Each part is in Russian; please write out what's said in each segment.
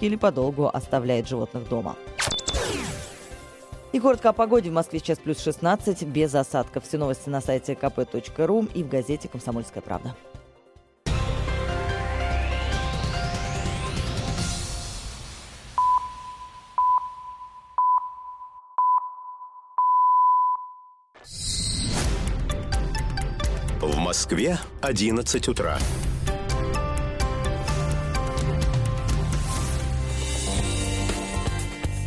или подолгу оставляет животных дома. И коротко о погоде. В Москве сейчас плюс 16, без осадков. Все новости на сайте kp.ru и в газете «Комсомольская правда». В Москве 11 утра.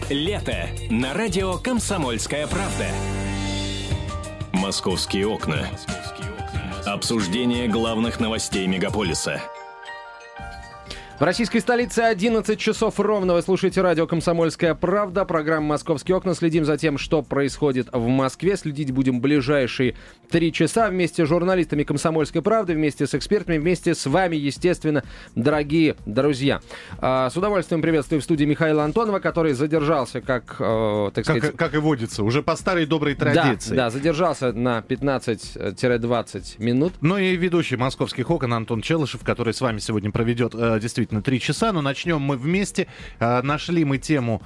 Лето на радио «Комсомольская правда». «Московские окна». Обсуждение главных новостей мегаполиса – в российской столице 11 часов ровно. Вы слушаете радио «Комсомольская правда». Программа «Московские окна». Следим за тем, что происходит в Москве. Следить будем ближайшие три часа вместе с журналистами «Комсомольской правды», вместе с экспертами, вместе с вами, естественно, дорогие друзья. А, с удовольствием приветствую в студии Михаила Антонова, который задержался, как, э, так сказать... Как, как и водится, уже по старой доброй традиции. Да, да задержался на 15-20 минут. Ну и ведущий «Московских окон» Антон Челышев, который с вами сегодня проведет э, действительно действительно три часа, но начнем мы вместе. А, нашли мы тему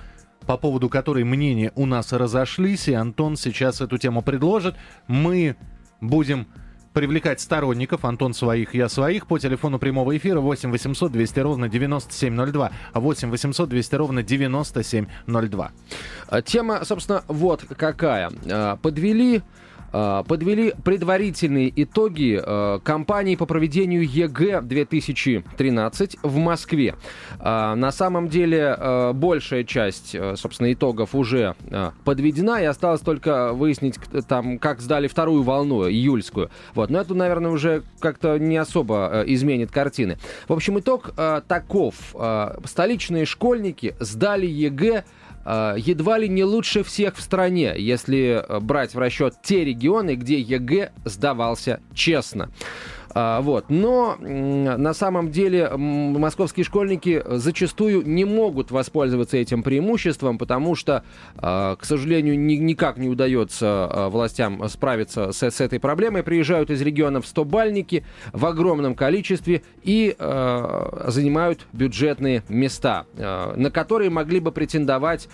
по поводу которой мнения у нас разошлись, и Антон сейчас эту тему предложит. Мы будем привлекать сторонников, Антон своих, я своих, по телефону прямого эфира 8 800 200 ровно 9702, 8 800 200 ровно 9702. А, тема, собственно, вот какая. А, подвели подвели предварительные итоги э, кампании по проведению ЕГЭ 2013 в Москве. Э, на самом деле большая часть, собственно, итогов уже подведена, и осталось только выяснить, там, как сдали вторую волну, июльскую. Вот. Но это, наверное, уже как-то не особо изменит картины. В общем, итог таков. Столичные школьники сдали ЕГЭ Э, едва ли не лучше всех в стране, если э, брать в расчет те регионы, где ЕГЭ сдавался честно. А, вот. Но на самом деле московские школьники зачастую не могут воспользоваться этим преимуществом, потому что, а, к сожалению, никак не удается а, властям справиться с, этой проблемой. Приезжают из регионов 100-бальники в огромном количестве и занимают бюджетные места, на которые могли бы претендовать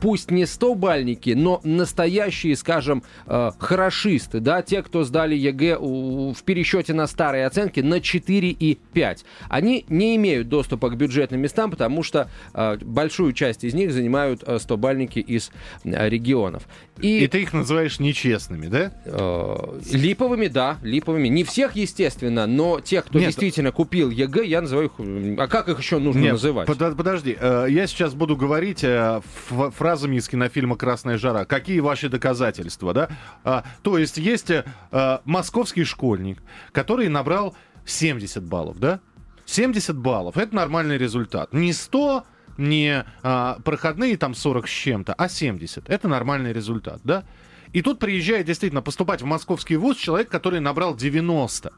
пусть не 100-бальники, но настоящие, скажем, хорошисты, да, те, кто сдали ЕГЭ в пересчете на старые оценки на 4 и 5. Они не имеют доступа к бюджетным местам, потому что э, большую часть из них занимают э, 100-бальники из э, регионов. И, и ты их называешь нечестными, да? Э, липовыми, да, липовыми. Не всех, естественно, но тех, кто Нет. действительно купил ЕГЭ, я называю их... А как их еще нужно Нет, называть? Под, подожди, э, я сейчас буду говорить э, фразами из кинофильма «Красная жара». Какие ваши доказательства, да? А, то есть есть э, московский школьник, который набрал 70 баллов, да? 70 баллов. Это нормальный результат. Не 100, не а, проходные там 40 с чем-то, а 70. Это нормальный результат, да? И тут приезжает действительно поступать в московский вуз человек, который набрал 90.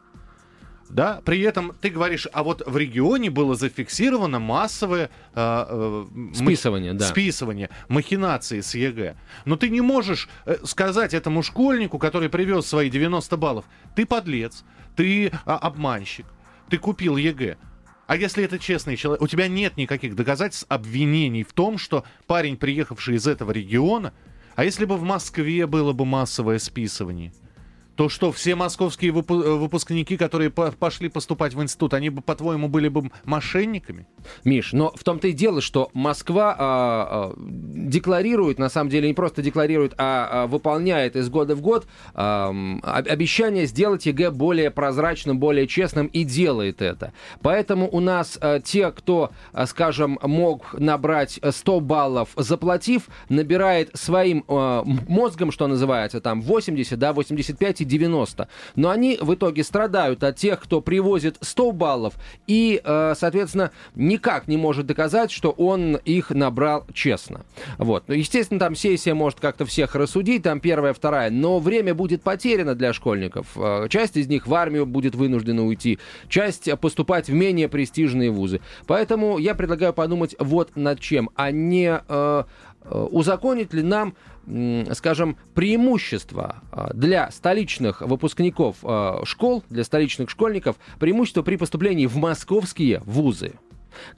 Да, при этом ты говоришь, а вот в регионе было зафиксировано массовое э, э, списывание, да. списывание, махинации с ЕГЭ. Но ты не можешь э, сказать этому школьнику, который привез свои 90 баллов, ты подлец, ты э, обманщик, ты купил ЕГЭ. А если это честный человек, у тебя нет никаких доказательств, обвинений в том, что парень, приехавший из этого региона, а если бы в Москве было бы массовое списывание – то что все московские выпу- выпускники, которые по- пошли поступать в институт, они бы, по-твоему, были бы мошенниками? Миш, но в том-то и дело, что Москва а, а, декларирует, на самом деле не просто декларирует, а, а выполняет из года в год а, обещание сделать ЕГЭ более прозрачным, более честным и делает это. Поэтому у нас а, те, кто, а, скажем, мог набрать 100 баллов, заплатив, набирает своим а, мозгом, что называется, там 80, да, 85 и 90. Но они в итоге страдают от тех, кто привозит 100 баллов и, э, соответственно, никак не может доказать, что он их набрал честно. Вот. Ну, естественно, там сессия может как-то всех рассудить, там первая, вторая, но время будет потеряно для школьников. Э, часть из них в армию будет вынуждена уйти, часть поступать в менее престижные вузы. Поэтому я предлагаю подумать вот над чем, а не э, э узаконить ли нам скажем, преимущество а, для столичных выпускников а, школ, для столичных школьников, преимущество при поступлении в московские вузы.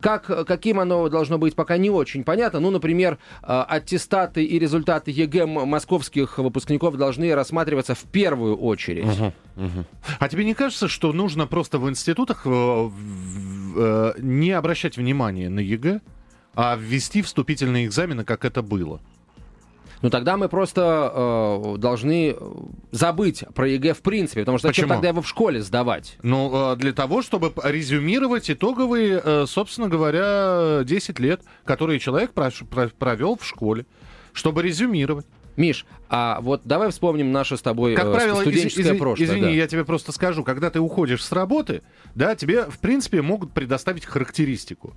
Как, каким оно должно быть, пока не очень понятно. Ну, например, э, аттестаты и результаты ЕГЭ московских выпускников должны рассматриваться в первую очередь. Угу, угу. А тебе не кажется, что нужно просто в институтах э, э, не обращать внимания на ЕГЭ, а ввести вступительные экзамены, как это было? ну тогда мы просто э, должны забыть про ЕГЭ в принципе, потому что Почему? зачем тогда его в школе сдавать? Ну, э, для того, чтобы резюмировать итоговые, э, собственно говоря, 10 лет, которые человек прош- про- провел в школе, чтобы резюмировать. Миш, а вот давай вспомним наше с тобой Как э, правило, студенческое из- из- прошлое. извини, да. я тебе просто скажу, когда ты уходишь с работы, да, тебе, в принципе, могут предоставить характеристику.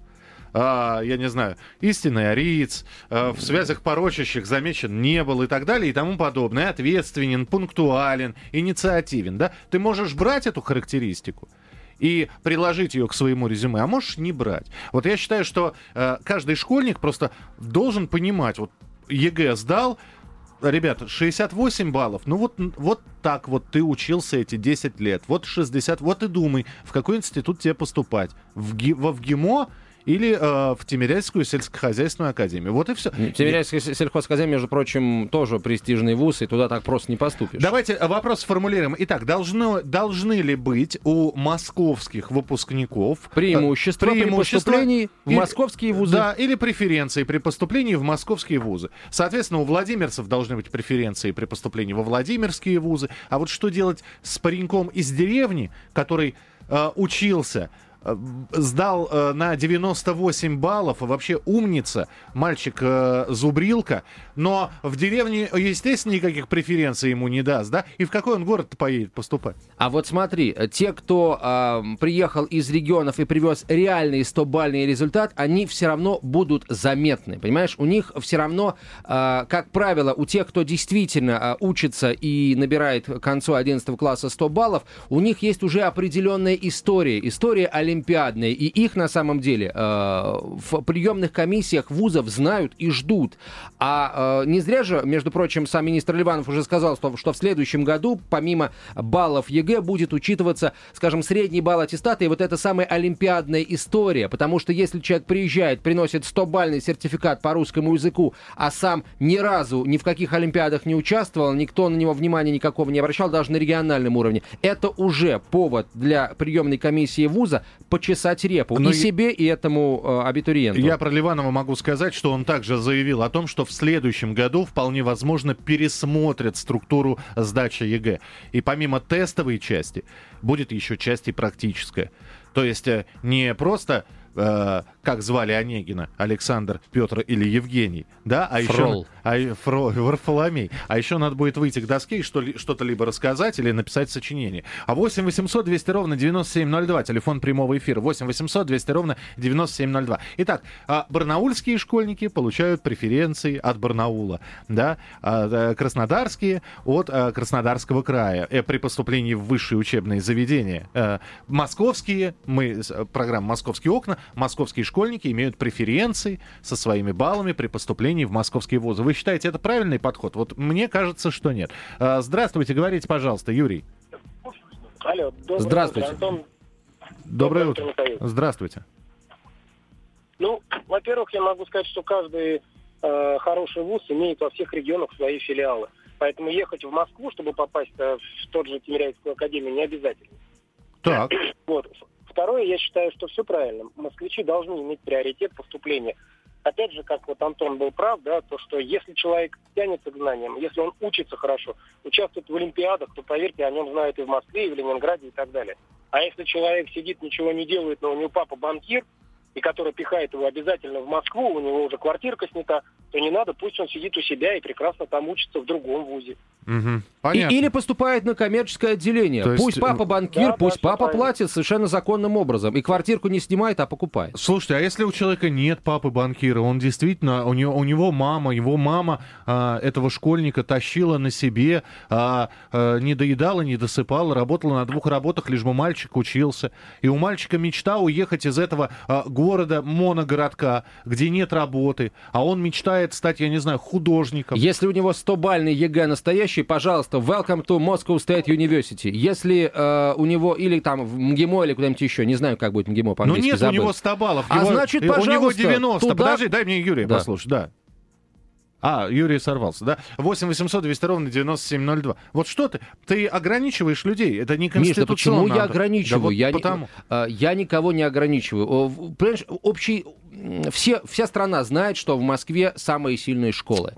А, я не знаю, истинный ариец, а, в связях порочащих замечен не был и так далее и тому подобное, ответственен, пунктуален, инициативен, да, ты можешь брать эту характеристику и приложить ее к своему резюме, а можешь не брать. Вот я считаю, что э, каждый школьник просто должен понимать, вот ЕГЭ сдал, Ребят, 68 баллов. Ну вот, вот так вот ты учился эти 10 лет. Вот 60. Вот и думай, в какой институт тебе поступать. В, ГИ, во в МГИМО или э, в Тимирязевскую сельскохозяйственную академию. Вот и все. Тимирязевская сельхозакадемия, между прочим, тоже престижный вуз, и туда так просто не поступишь. Давайте вопрос сформулируем. Итак, должны, должны ли быть у московских выпускников преимущества, преимущества при поступлении в или- московские вузы? Да, или преференции при поступлении в московские вузы. Соответственно, у владимирцев должны быть преференции при поступлении во владимирские вузы. А вот что делать с пареньком из деревни, который э, учился, э, сдал э, на 98 баллов, вообще умница, мальчик э, зубрилка, но в деревне, естественно, никаких преференций ему не даст, да? И в какой он город поедет поступать? А вот смотри, э, те, кто а, приехал из регионов и привез реальный 100-бальный результат, они все равно будут заметны, понимаешь? У них все равно, а, как правило, у тех, кто действительно а, учится и набирает к концу 11 класса 100 баллов, у них есть уже определенная история, история олимпиадная, и их на самом деле а, в приемных комиссиях вузов знают и ждут. А э, не зря же, между прочим, сам министр Ливанов уже сказал, что, что в следующем году, помимо баллов ЕГЭ, будет учитываться, скажем, средний балл аттестата и вот эта самая олимпиадная история. Потому что если человек приезжает, приносит 100-бальный сертификат по русскому языку, а сам ни разу ни в каких олимпиадах не участвовал, никто на него внимания никакого не обращал, даже на региональном уровне, это уже повод для приемной комиссии вуза почесать репу Но и я- себе, и этому э, абитуриенту. Я про Ливанова могу сказать, что он также заявил о том, что в следующем году вполне возможно пересмотрят структуру сдачи ЕГЭ. И помимо тестовой части будет еще часть и практическая. То есть э, не просто э, как звали Онегина, Александр, Петр или Евгений, да, а Фрол. еще а, Фро-, Варфоломей. А еще надо будет выйти к доске и что, что-то либо рассказать или написать сочинение. А 8 800 200 ровно 9702, телефон прямого эфира. 8 800 200 ровно 9702. Итак, а, барнаульские школьники получают преференции от Барнаула, да, а, э, краснодарские от э, Краснодарского края э, при поступлении в высшие учебные заведения. Московские, мы, программа «Московские окна», московские школьники имеют преференции со своими баллами при поступлении в московские вузы. Вы считаете, это правильный подход? Вот мне кажется, что нет. Э, Здравствуйте, говорите, пожалуйста, Юрий. Алло, доброе Здравствуйте. утро, Антон. Доброе Доброе утро. утро, Михаил. Здравствуйте. Ну, во-первых, я могу сказать, что каждый э, хороший вуз имеет во всех регионах свои филиалы. Поэтому ехать в Москву, чтобы попасть э, в тот же Тимирязевскую академию, не обязательно. Так, Вот. Второе, я считаю, что все правильно. Москвичи должны иметь приоритет поступления. Опять же, как вот Антон был прав, да, то, что если человек тянется к знаниям, если он учится хорошо, участвует в Олимпиадах, то, поверьте, о нем знают и в Москве, и в Ленинграде, и так далее. А если человек сидит, ничего не делает, но у него папа банкир, и который пихает его обязательно в Москву, у него уже квартирка снята, то не надо, пусть он сидит у себя и прекрасно там учится в другом вузе. мгм, И- или поступает на коммерческое отделение. То есть, пусть папа банкир, да, пусть да, папа всё платит совершенно законным образом. И квартирку не снимает, а покупает. Слушайте, а если у человека нет папы банкира, он действительно, у него, у него мама, его мама а, этого школьника тащила на себе, а, а, не доедала, не досыпала, работала на двух работах, лишь бы мальчик учился. И у мальчика мечта уехать из этого а, города, моногородка, где нет работы, а он мечтает мечтает стать, я не знаю, художником. Если у него 100-бальный ЕГЭ настоящий, пожалуйста, welcome to Moscow State University. Если э, у него или там в МГИМО или куда-нибудь еще, не знаю, как будет МГИМО Ну по-английски, нет забыл. у него 100 баллов. А его- значит, э, У него пожалуйста, 90. туда- Подожди, дай мне Юрия Да. послушать. Да. А, Юрий сорвался, да? 8 800 200 ровно 9702. Вот что ты? Ты ограничиваешь людей. Это не Миш, да конституционно. почему я ограничиваю? Да вот я, не- потому. э, я никого не ограничиваю. Понимаешь, общий... Все, вся страна знает, что в Москве самые сильные школы.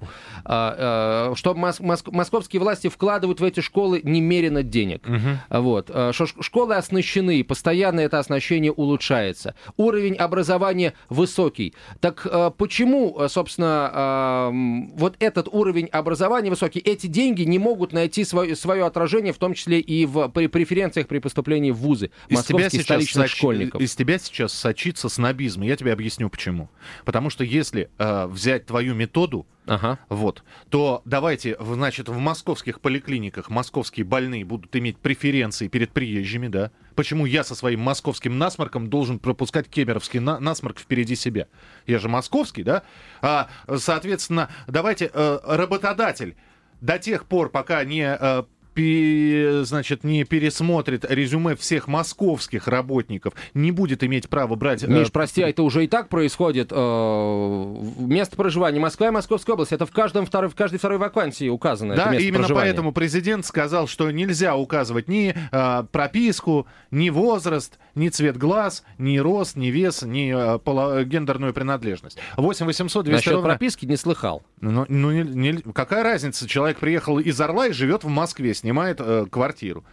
А, э, Что мос- мос- московские власти вкладывают в эти школы немерено денег. Вот. Э, Что ш- школы оснащены, постоянно это оснащение улучшается. Уровень образования высокий. Так почему, собственно, вот этот уровень образования высокий, эти деньги не могут найти свое, свое отражение, в том числе и в при преференциях при поступлении в вузы Из тебя, московских сейчас столичных соч- школьников? из тебя сейчас сочится снобизм. Я тебе объясню почему. Потому что если э, взять твою методу, Ага. вот, то давайте, значит, в московских поликлиниках московские больные будут иметь преференции перед приезжими, да? Почему я со своим московским насморком должен пропускать кемеровский на- насморк впереди себя? Я же московский, да? А, соответственно, давайте э, работодатель до тех пор, пока не э, пе- значит, не пересмотрит резюме всех московских работников, не будет иметь права брать... э, Миш, прости, а это уже и так происходит. э, Место проживания Москва и Московская область. Это в, каждом второй, в каждой второй вакансии указано. Да, именно поэтому президент сказал, что нельзя указывать ни э, прописку, ни возраст, ни цвет глаз, ни рост, ни вес, ни э, поло- гендерную принадлежность. 8 800 200 Насчет ровно... прописки не слыхал. Ну, ну, не- не- какая разница? Человек приехал из Орла и живет в Москве, снимает э, квартиру.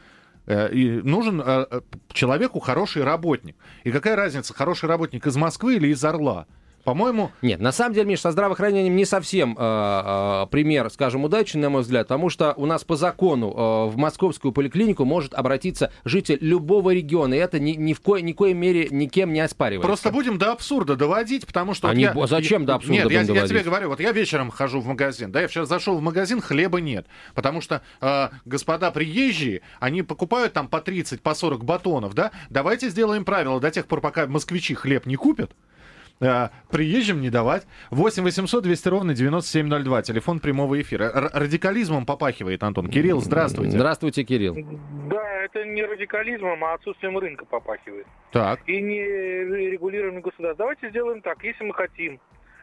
Э, И нужен э, э, человеку хороший работник. И какая разница, хороший работник из Москвы или из Орла? По-моему, Нет, на самом деле, Миш, со здравоохранением не совсем э, э, пример, скажем, удачный, на мой взгляд, потому что у нас по закону э, в московскую поликлинику может обратиться житель любого региона, и это ни, ни в коей, ни коей мере никем не оспаривается. Просто будем до абсурда доводить, потому что... А вот не я- зачем до абсурда Нет, я, я тебе говорю, вот я вечером хожу в магазин, да, я вчера зашел в магазин, хлеба нет, потому что э, господа приезжие, они покупают там по 30, по 40 батонов, да, давайте сделаем правило до тех пор, пока москвичи хлеб не купят, э, приезжим не давать. 8 800 200 ровно 9702, телефон прямого эфира. Р- радикализмом попахивает, Антон. Кирилл, здравствуйте. Здравствуйте, Кирилл. Да, это не радикализмом, а отсутствием рынка попахивает. Так. И не регулированием государства. Давайте сделаем так, если мы хотим,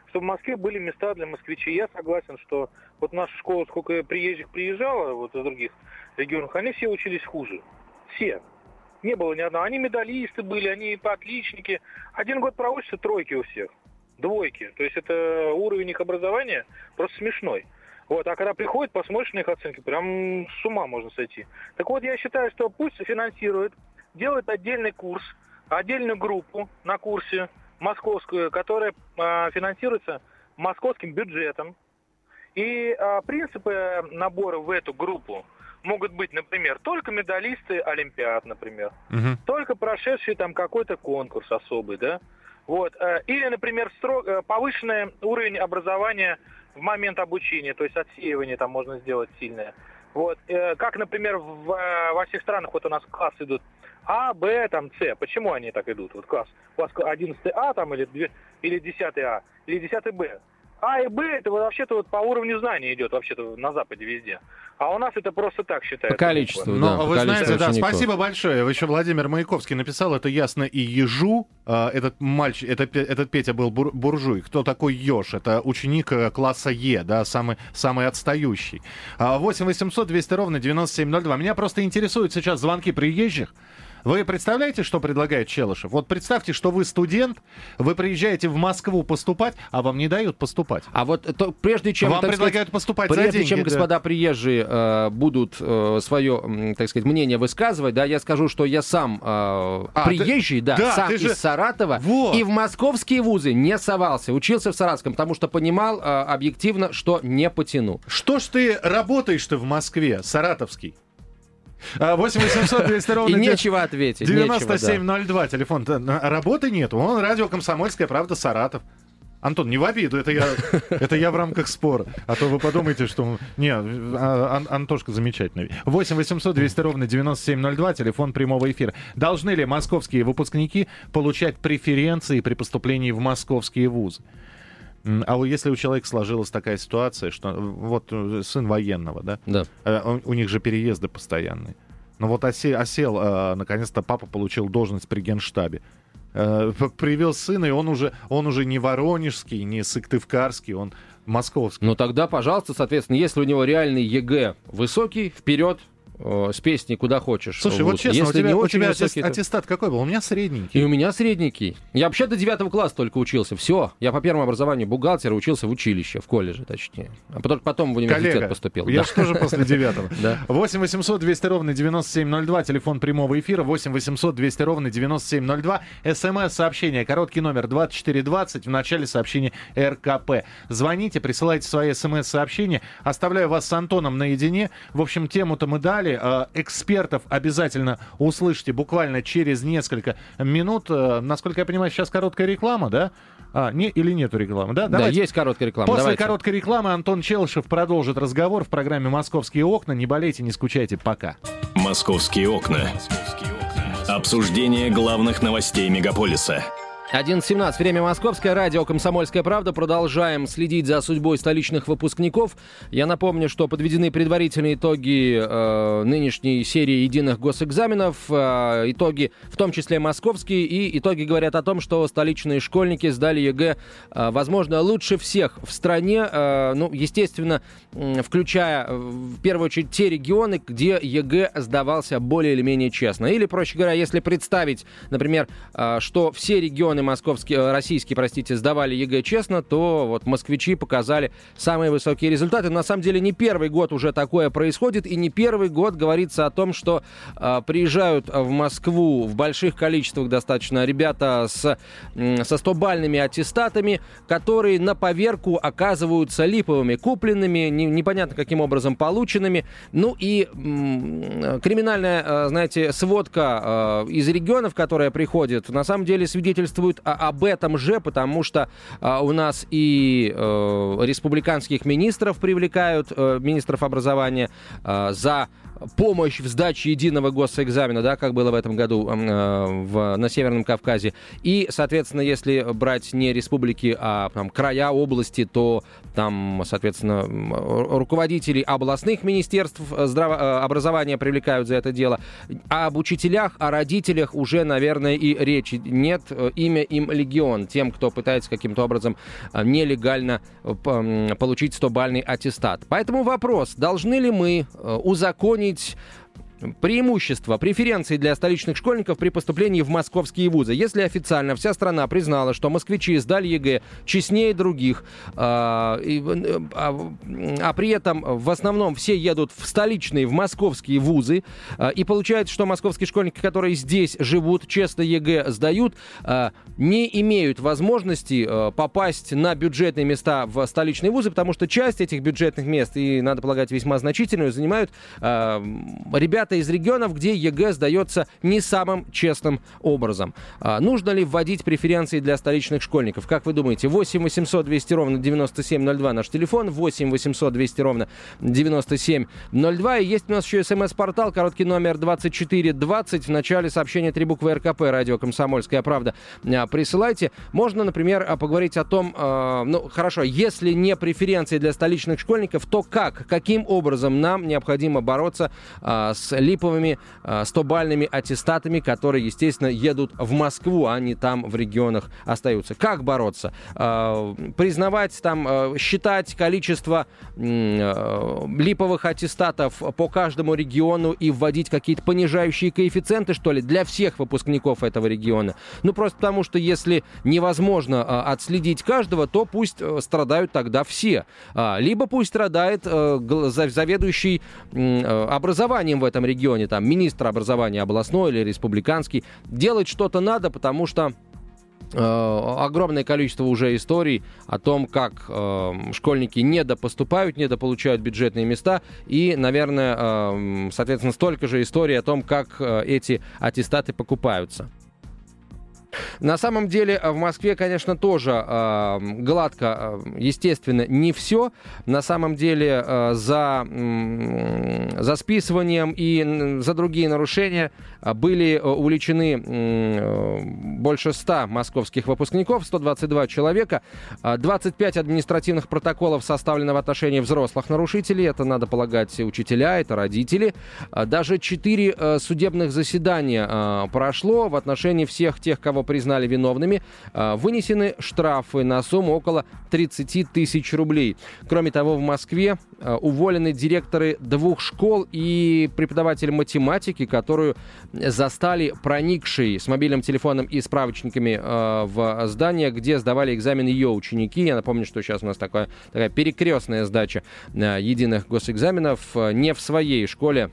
чтобы в Москве были места для москвичей. Я согласен, что вот наша школа, сколько приезжих приезжало вот из других регионов, они все учились хуже. Все. Не было ни одного. Они медалисты были, они отличники. Один год проучатся, тройки у всех. Двойки. То есть это уровень их образования просто смешной. Вот, а когда приходит, посмотришь на их оценки, прям с ума можно сойти. Так вот, я считаю, что пусть финансирует, делает отдельный курс, отдельную группу на курсе московскую, которая а, финансируется московским бюджетом. И а, принципы набора в эту группу могут быть, например, только медалисты Олимпиад, например, Мгм. только прошедшие там какой-то конкурс особый, да. Вот. э, Или, например, стро- э, повышенный уровень образования в момент обучения, то есть отсеивание там можно сделать сильное. Вот. э, Как, например, в, во всех странах вот у нас классы идут А, Б, там, С. Почему они так идут? Вот класс. У вас 11 А там или, или 10 А, или 10 Б. А и Б это вообще-то вот по уровню знаний идет вообще-то на Западе везде. А у нас это просто так По считается. количеству, Ну, да. по вы количеству знаете, да, учеников. спасибо большое. Еще Владимир Маяковский написал, это ясно и ежу. А, Этот мальчик, это, этот Петя был бур- буржуй. Кто такой еж? Это ученик э, класса Е, да, самый, самый отстающий. А, 8 800 200 ровно 9702. Меня просто интересуют сейчас звонки приезжих. Вы представляете, что предлагает Челышев? Вот представьте, что вы студент, вы приезжаете в Москву поступать, а вам не дают поступать. А вот то, прежде чем, Вам предлагают сказать, поступать прежде деньги, чем да. господа приезжие э, будут э, свое, так сказать, мнение высказывать, да, я скажу, что я сам э, А, приезжий, ты- да, да, сам из же- Саратова, Вот. и в московские вузы не совался, учился в Саратовском, потому что понимал э, объективно, что не потяну. Что ж ты работаешь-то в Москве, саратовский? А, 8 800 200 ровно И 9- нечего ответить. нечего, да. 9702, телефон. Работы нет. Вон радио «Комсомольская правда» Саратов. Антон, не в обиду, это я, это я в рамках спора. А то вы подумаете, что... Не, а, Ан- Антошка замечательный. 8 800 200 ровно 9702, телефон прямого эфира. Должны ли московские выпускники получать преференции при поступлении в московские вузы? А вот если у человека сложилась такая ситуация, что э, вот э, сын военного, да, Да. э, у, у них же переезды постоянные. Ну вот осе- осел, э, наконец-то папа получил должность при генштабе. Э, п- привез сына, и он уже, он уже не воронежский, не сыктывкарский, он московский. Ну тогда, пожалуйста, соответственно, если у него реальный ЕГЭ высокий, вперед с песней куда хочешь. Слушай, вот честно, если у тебя, не у очень тебя высокий, аттест- то- аттестат какой был? У меня средненький. И у меня средненький. Я вообще до девятого класса только учился. Все. Я по первому образованию бухгалтера учился в училище, в колледже, точнее. А потом, потом в университет Коллега, поступил. я Да. же тоже после девятого. Да. 8 800 200 ровно 9702, телефон прямого эфира 8 800 200 ровно 9702, смс-сообщение, короткий номер 2420, в начале сообщения РКП. Звоните, присылайте свои смс-сообщения, оставляю вас с Антоном наедине. В общем, тему-то мы дали, Э, экспертов обязательно услышите буквально через несколько минут. Э, Насколько я понимаю, сейчас короткая реклама, да? А, не, или нету рекламы, да? Да, Давайте. есть короткая реклама. После Давайте. короткой рекламы Антон Челышев продолжит разговор в программе «Московские окна». Не болейте, не скучайте. Пока. «Московские окна». Обсуждение главных новостей мегаполиса. 11.17. Время московское. Радио «Комсомольская правда». Продолжаем следить за судьбой столичных выпускников. Я напомню, что подведены предварительные итоги э, нынешней серии единых госэкзаменов. Э, итоги, в том числе московские. И итоги говорят о том, что столичные школьники сдали ЕГЭ, э, возможно, лучше всех в стране. Э, ну, естественно, м, включая э, в первую очередь те регионы, где ЕГЭ сдавался более или менее честно. Или, проще говоря, если представить, например, э, что все регионы московские, э, российские, простите, сдавали ЕГЭ честно, то вот москвичи показали самые высокие результаты. На самом деле не первый год уже такое происходит, и не первый год говорится о том, что э, приезжают в Москву в больших количествах достаточно ребята с, м, со 100-бальными аттестатами, которые на поверку оказываются липовыми, купленными, не- непонятно каким образом полученными. Ну и м, криминальная, э, знаете, сводка э, из регионов, которая приходит, на самом деле свидетельствует о- об этом же, потому что э, у нас и э, республиканских министров привлекают, э, министров образования, э, за помощь в сдаче единого госэкзамена, да, как было в этом году э, в, на Северном Кавказе. И, соответственно, если брать не республики, а там, края, области, то там, соответственно, м, ру- руководителей областных министерств э, здраво- э, образования привлекают за это дело. А об учителях, о родителях уже, наверное, и речи нет. Э, Имя им легион. Тем, кто пытается каким-то образом нелегально получить 100-бальный аттестат. Поэтому вопрос, должны ли мы э, узаконить преимущества, преференции для столичных школьников при поступлении в московские вузы. Если официально вся страна признала, что москвичи сдали ЕГЭ честнее других, а, и, а, а при этом в основном все едут в столичные, в московские вузы, а, и получается, что московские школьники, которые здесь живут, честно ЕГЭ сдают, а, не имеют возможности э, попасть на бюджетные места в столичные вузы, потому что часть этих бюджетных мест, и, надо полагать, весьма значительную, занимают э, ребята из регионов, где ЕГЭ сдается не самым честным образом. А, нужно ли вводить преференции для столичных школьников? Как вы думаете? 8 800 200 ровно 9702 наш телефон, 8 800 200 ровно 9702. И есть у нас еще смс-портал, короткий номер 2420. В начале сообщения три буквы РКП, радио «Комсомольская правда». А, Присылайте. Можно, например, а, поговорить о том, э, ну, хорошо, если не преференции для столичных школьников, то как, каким образом нам необходимо бороться а, с липовыми а, 100-бальными аттестатами, которые, естественно, едут в Москву, а не там в регионах остаются. Как бороться? А, признавать, там, а, считать количество а, липовых аттестатов по каждому региону и вводить какие-то понижающие коэффициенты, что ли, для всех выпускников этого региона. Ну, просто потому что если невозможно а, отследить каждого, то пусть э, страдают тогда все. А, либо пусть страдает э, заведующий э, образованием в этом регионе, там, министр образования областной или республиканский. Делать что-то надо, потому что э, огромное количество уже историй о том, как э, школьники недопоступают, недополучают бюджетные места. И, наверное, э, соответственно, столько же историй о том, как э, эти аттестаты покупаются. На самом деле в Москве, конечно, тоже э, гладко, э, естественно, не все. На самом деле э, за, э, за списыванием и за другие нарушения были увлечены э, больше 100 московских выпускников, 122 человека. 25 административных протоколов составлено в отношении взрослых нарушителей. Это, надо полагать, учителя, это родители. Даже 4 судебных заседания прошло в отношении всех тех, кого признали виновными. Вынесены штрафы на сумму около 30 тысяч рублей. Кроме того, в Москве уволены директоры двух школ и преподаватель математики, которую застали проникшие с мобильным телефоном и справочниками э, в здание, где сдавали экзамен ее ученики. Я напомню, что сейчас у нас такая, такая перекрестная сдача э, единых госэкзаменов э, не в своей школе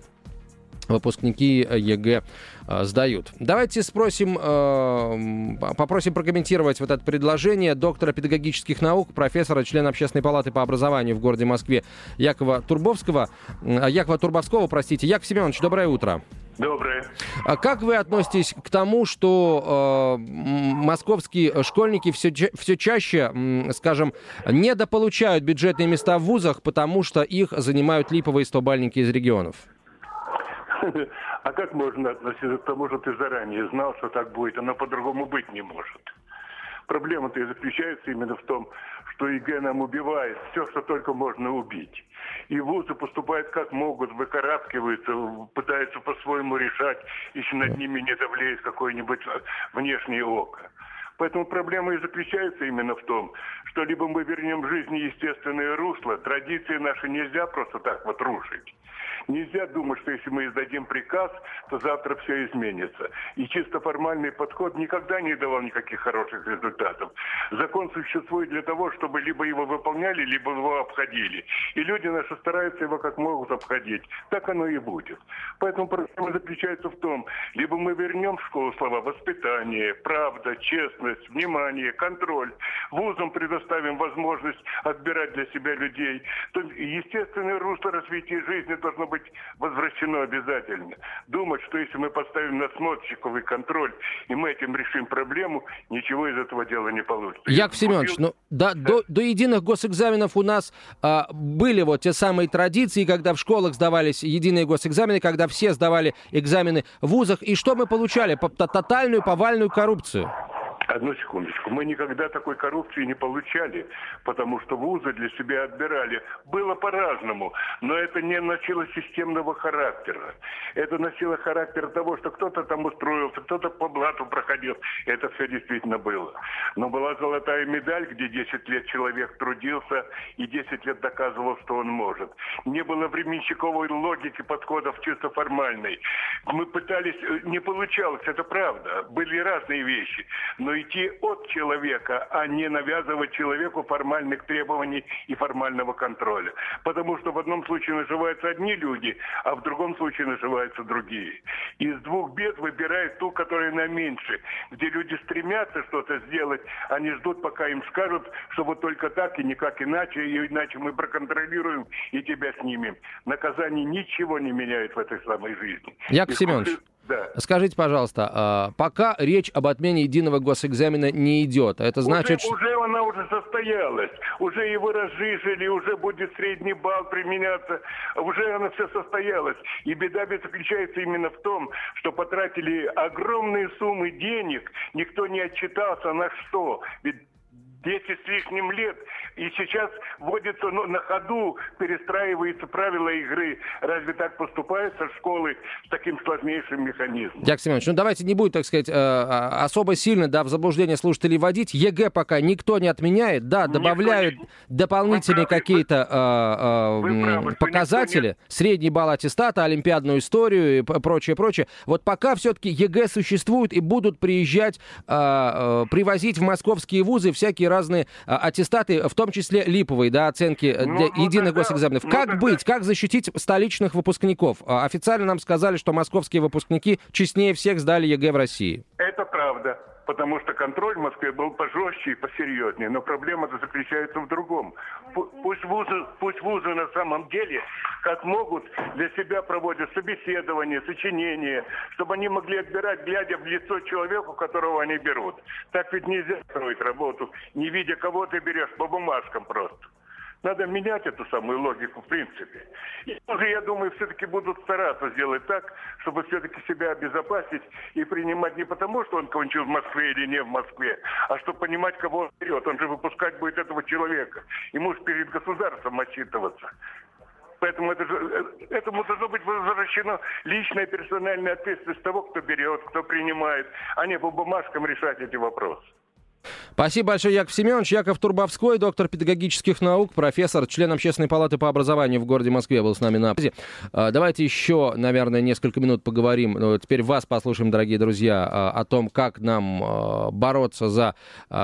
выпускники ЕГЭ э, сдают. Давайте спросим, э, попросим прокомментировать вот это предложение доктора педагогических наук, профессора, члена Общественной палаты по образованию в городе Москве Якова Турбовского, э, Якова Турбовского, простите. Яков Семенович, доброе утро. Доброе. А как вы относитесь к тому, что э, московские школьники все, все чаще, э, скажем, недополучают бюджетные места в вузах, потому что их занимают липовые стобальники из регионов? А как можно относиться к тому, что ты заранее знал, что так будет? Оно по-другому быть не может. Проблема-то и заключается именно в том, что ЕГЭ нам убивает все, что только можно убить. И вузы поступают как могут, выкарабкиваются, пытаются по-своему решать, если над ними не давлеет какое-нибудь внешнее око. Поэтому проблема и заключается именно в том, что либо мы вернем жизни естественное русло, традиции наши нельзя просто так вот рушить. Нельзя думать, что если мы издадим приказ, то завтра все изменится. И чисто формальный подход никогда не давал никаких хороших результатов. Закон существует для того, чтобы либо его выполняли, либо его обходили. И люди наши стараются его как могут обходить. Так оно и будет. Поэтому проблема заключается в том, либо мы вернем в школу слова воспитание, правда, честность, внимание, контроль. Вузам предоставим возможность отбирать для себя людей. То естественное русло развития жизни должно быть возвращено обязательно. Думать, что если мы поставим надсмотрщиков и контроль, и мы этим решим проблему, ничего из этого дела не получится. Яков Семенович, ну, да, да. До, до единых госэкзаменов у нас а, были вот те самые традиции, когда в школах сдавались единые госэкзамены, когда все сдавали экзамены в вузах, и что мы получали? Тотальную повальную коррупцию. Одну секундочку. Мы никогда такой коррупции не получали, потому что вузы для себя отбирали. Было по-разному, но это не носило системного характера. Это носило характер того, что кто-то там устроился, кто-то по блату проходил. Это все действительно было. Но была золотая медаль, где 10 лет человек трудился и 10 лет доказывал, что он может. Не было временщиковой логики подходов чисто формальной. Мы пытались, э, не получалось, это правда. Были разные вещи. Но идти от человека, а не навязывать человеку формальных требований и формального контроля. Потому что в одном случае наживаются одни люди, а в другом случае наживаются другие. Из двух бед выбирают ту, которая на меньше, где люди стремятся что-то сделать, они ждут, пока им скажут, что вот только так и никак иначе, и иначе мы проконтролируем и тебя снимем. Наказание ничего не меняет в этой самой жизни. Яков Семенович, да. Скажите, пожалуйста, а, пока речь об отмене единого госэкзамена не идет, это значит... Уже, уже она уже состоялась, уже его разжижили, уже будет средний балл применяться, уже она все состоялась. И беда заключается именно в том, что потратили огромные суммы денег, никто не отчитался на что. Ведь 10 с лишним лет, и сейчас вводится ну, на ходу, перестраиваются правила игры. Разве так поступают со школы с таким сложнейшим механизмом? Яков Семенович, ну давайте не будет, так сказать, э, а, особо сильно да, в заблуждение слушателей вводить. ЕГЭ пока никто не отменяет, да, добавляют никто не... дополнительные какие-то э, э, показатели, не... средний балл аттестата, олимпиадную историю и прочее, прочее. Вот пока все-таки ЕГЭ существует и будут приезжать, э, э, привозить в московские вузы всякие разные а, аттестаты, в том числе липовые, да, оценки э, ну, для ну, единых тогда, госэкзаменов. Ну, как быть, как защитить столичных выпускников? А, официально нам сказали, что московские выпускники честнее всех сдали ЕГЭ в России. Это правда. Потому что контроль в Москве был пожестче и посерьезнее. Но проблема заключается в другом. Пусть вузы, пусть вузы на самом деле, как могут, для себя проводят собеседования, сочинения, чтобы они могли отбирать, глядя в лицо человеку, которого они берут. Так ведь нельзя строить работу, не видя, кого ты берешь по бумажкам просто. Надо менять эту самую логику в принципе. И уже, я думаю, все-таки будут стараться сделать так, чтобы все-таки себя обезопасить и принимать не потому, что он кончил в Москве или не в Москве, а чтобы понимать, кого он берет. Он же выпускать будет этого человека. Ему же перед государством отчитываться. Поэтому это же, э, этому должно быть возвращено личная персональная ответственность того, кто берет, кто принимает, а не по бумажкам решать эти вопросы. Спасибо большое, Яков Семенович. Яков Турбовской, доктор педагогических наук, профессор, член Общественной палаты по образованию в городе Москве был с нами на связи. А, давайте еще, наверное, несколько минут поговорим. Ну, теперь вас послушаем, дорогие друзья, а, о том, как нам а, бороться за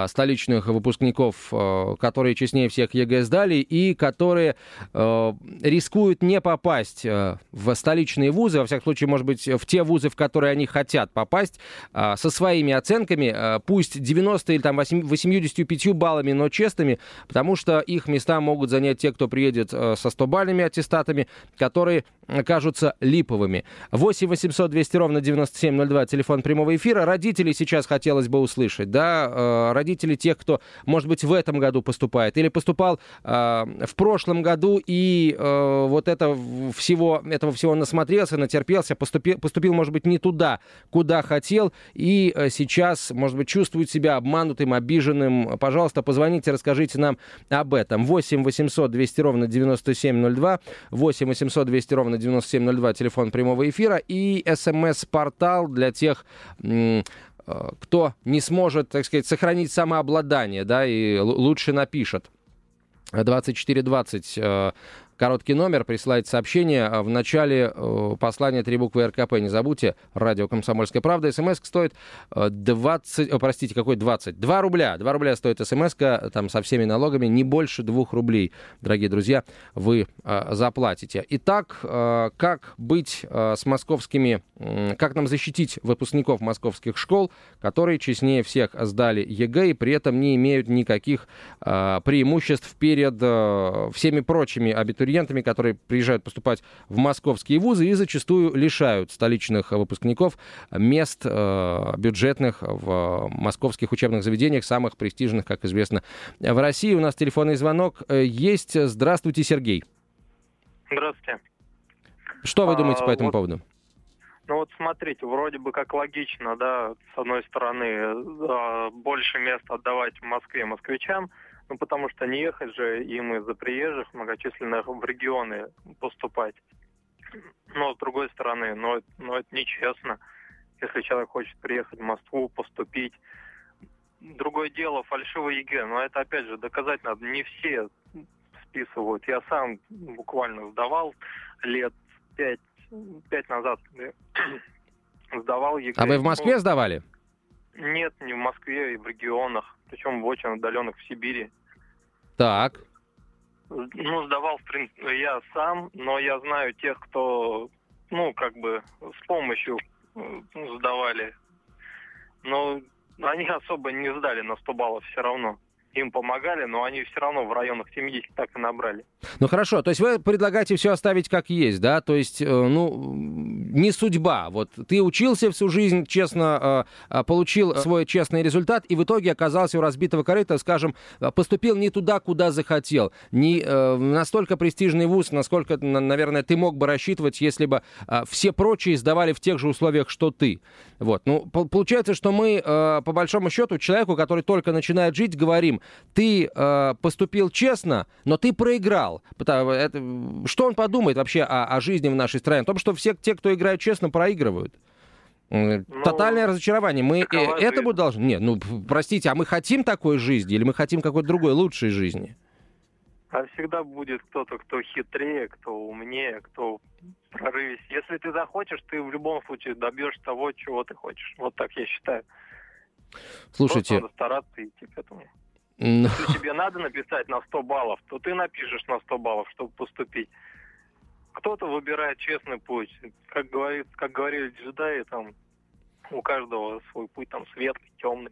столичных выпускников, которые честнее всех ЕГЭ сдали и которые рискуют не попасть в столичные вузы, во всяком случае, может быть, в те вузы, в которые они хотят попасть, со своими оценками, пусть 90 или там 85 баллами, но честными, потому что их места могут занять те, кто приедет э, со 100-бальными аттестатами, которые кажутся липовыми. 8 800 200 ровно 9702, телефон прямого эфира. Родителей сейчас хотелось бы услышать, да, э, родители тех, кто, может быть, в этом году поступает или поступал э, в прошлом году и вот это всего, этого всего насмотрелся, натерпелся, поступил, поступил, может быть, не туда, куда хотел, и сейчас, может быть, чувствует себя обманутым, обиженным, пожалуйста, позвоните, расскажите нам об этом. 8 800 200 ровно 9702, 8 800 200 ровно 9702, телефон прямого эфира и смс-портал для тех э, кто не сможет, так сказать, сохранить самообладание, да, и лучше напишет. 2420 Короткий номер, присылайте сообщение. А в начале э, послания три буквы РКП. Не забудьте. Радио «Комсомольская правда». СМС стоит 20... Э, о, простите, какой 20? 2 рубля. 2 рубля стоит смс там со всеми налогами. Не больше 2 рублей, дорогие друзья, вы э, заплатите. Итак, э, как быть э, с московскими... Э, как нам защитить выпускников московских школ, которые честнее всех сдали ЕГЭ и при этом не имеют никаких э, преимуществ перед э, всеми прочими абитуриентами абитуриентами, которые приезжают поступать в московские вузы и зачастую лишают столичных выпускников мест э, бюджетных в московских учебных заведениях, самых престижных, как известно, в России. У нас телефонный звонок э, есть. Здравствуйте, Сергей. Здравствуйте. Что вы думаете а, по этому вот, поводу? Ну вот смотрите, вроде бы как логично, да, с одной стороны, э, больше мест отдавать в Москве москвичам, ну, потому что не ехать же им из-за приезжих многочисленных в регионы поступать. Но с другой стороны, но, но это нечестно, если человек хочет приехать в Москву, поступить. Другое дело, фальшивый ЕГЭ, но это опять же доказать надо. Не все списывают. Я сам буквально сдавал лет пять, пять назад сдавал ЕГЭ. А вы в Москве сдавали? Нет, не в Москве и в регионах, причем в очень отдаленных в Сибири. Так. Ну, сдавал, в принципе, я сам, но я знаю тех, кто, ну, как бы с помощью ну, сдавали. Но они особо не сдали на 100 баллов все равно им помогали, но они все равно в районах 70 так и набрали. Ну хорошо, то есть вы предлагаете все оставить как есть, да? То есть, э, ну, не судьба. Вот ты учился всю жизнь, честно, э, э, получил свой честный результат, и в итоге оказался у разбитого корыта, скажем, поступил не туда, куда захотел. Не настолько престижный вуз, насколько, наверное, ты мог бы рассчитывать, если бы все прочие сдавали в тех же условиях, что ты. Вот. Ну, получается, что мы, по большому счету, человеку, который только начинает жить, говорим, ты э, поступил честно, но ты проиграл. Потому, это, что он подумает вообще о, о жизни в нашей стране? О том, что все те, кто играет честно, проигрывают. Ну, Тотальное разочарование. Мы э, это бы должны... Нет, ну, простите, а мы хотим такой жизни или мы хотим какой-то другой, лучшей жизни? А всегда будет кто-то, кто хитрее, кто умнее, кто прорывись. Если ты захочешь, ты в любом случае добьешься того, чего ты хочешь. Вот так я считаю. Слушайте... Просто надо стараться идти к этому. Если тебе надо написать на 100 баллов, то ты напишешь на 100 баллов, чтобы поступить. Кто-то выбирает честный путь. Как, говорит, как говорили джедаи, там, у каждого свой путь там светлый, темный.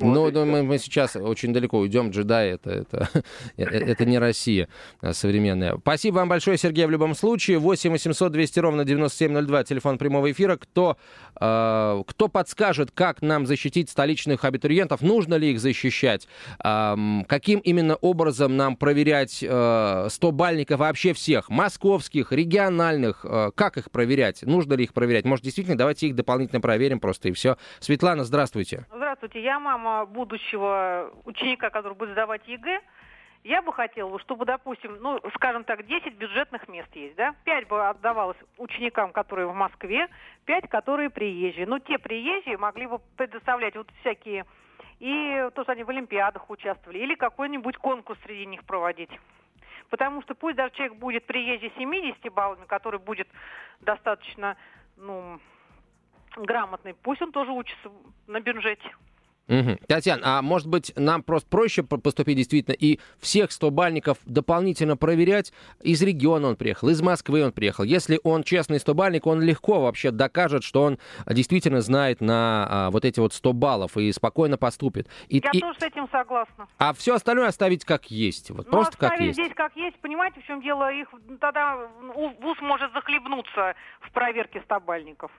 Ну, Вот мы, мы сейчас очень далеко уйдем. Джедай это, это, э, это не Россия а, современная. Спасибо вам большое, Сергей, в любом случае. 8 800 200 ровно 9702, телефон прямого эфира. Кто, э, кто подскажет, как нам защитить столичных абитуриентов? Нужно ли их защищать? Ам, каким именно образом нам проверять э, 100 бальников вообще всех? Московских, региональных? Э, как их проверять? Нужно ли их проверять? Может, действительно, давайте их дополнительно проверим просто и все. Светлана, здравствуйте. Здравствуйте, я мама будущего ученика, который будет сдавать ЕГЭ. Я бы хотела, чтобы, допустим, ну, скажем так, 10 бюджетных мест есть, да? 5 бы отдавалось ученикам, которые в Москве, 5, которые приезжие. Ну, те приезжие могли бы предоставлять вот всякие, и то, что они в Олимпиадах участвовали, или какой-нибудь конкурс среди них проводить. Потому что пусть даже человек будет приезжий 70 баллами, который будет достаточно, ну, грамотный, пусть он тоже учится на бюджете. Мгм. Татьяна, а может быть, нам просто проще по- поступить действительно и всех 100 бальников дополнительно проверять? Из региона он приехал, из Москвы он приехал. Если он честный 100 бальник, он легко вообще докажет, что он действительно знает на а, вот эти вот 100 баллов и спокойно поступит. И, Я и- тоже с этим согласна. а все остальное оставить как есть. Вот, Ну, просто как оставить есть. здесь как есть, понимаете, в чем дело? Их тогда у- ВУЗ может захлебнуться в проверке стабальников.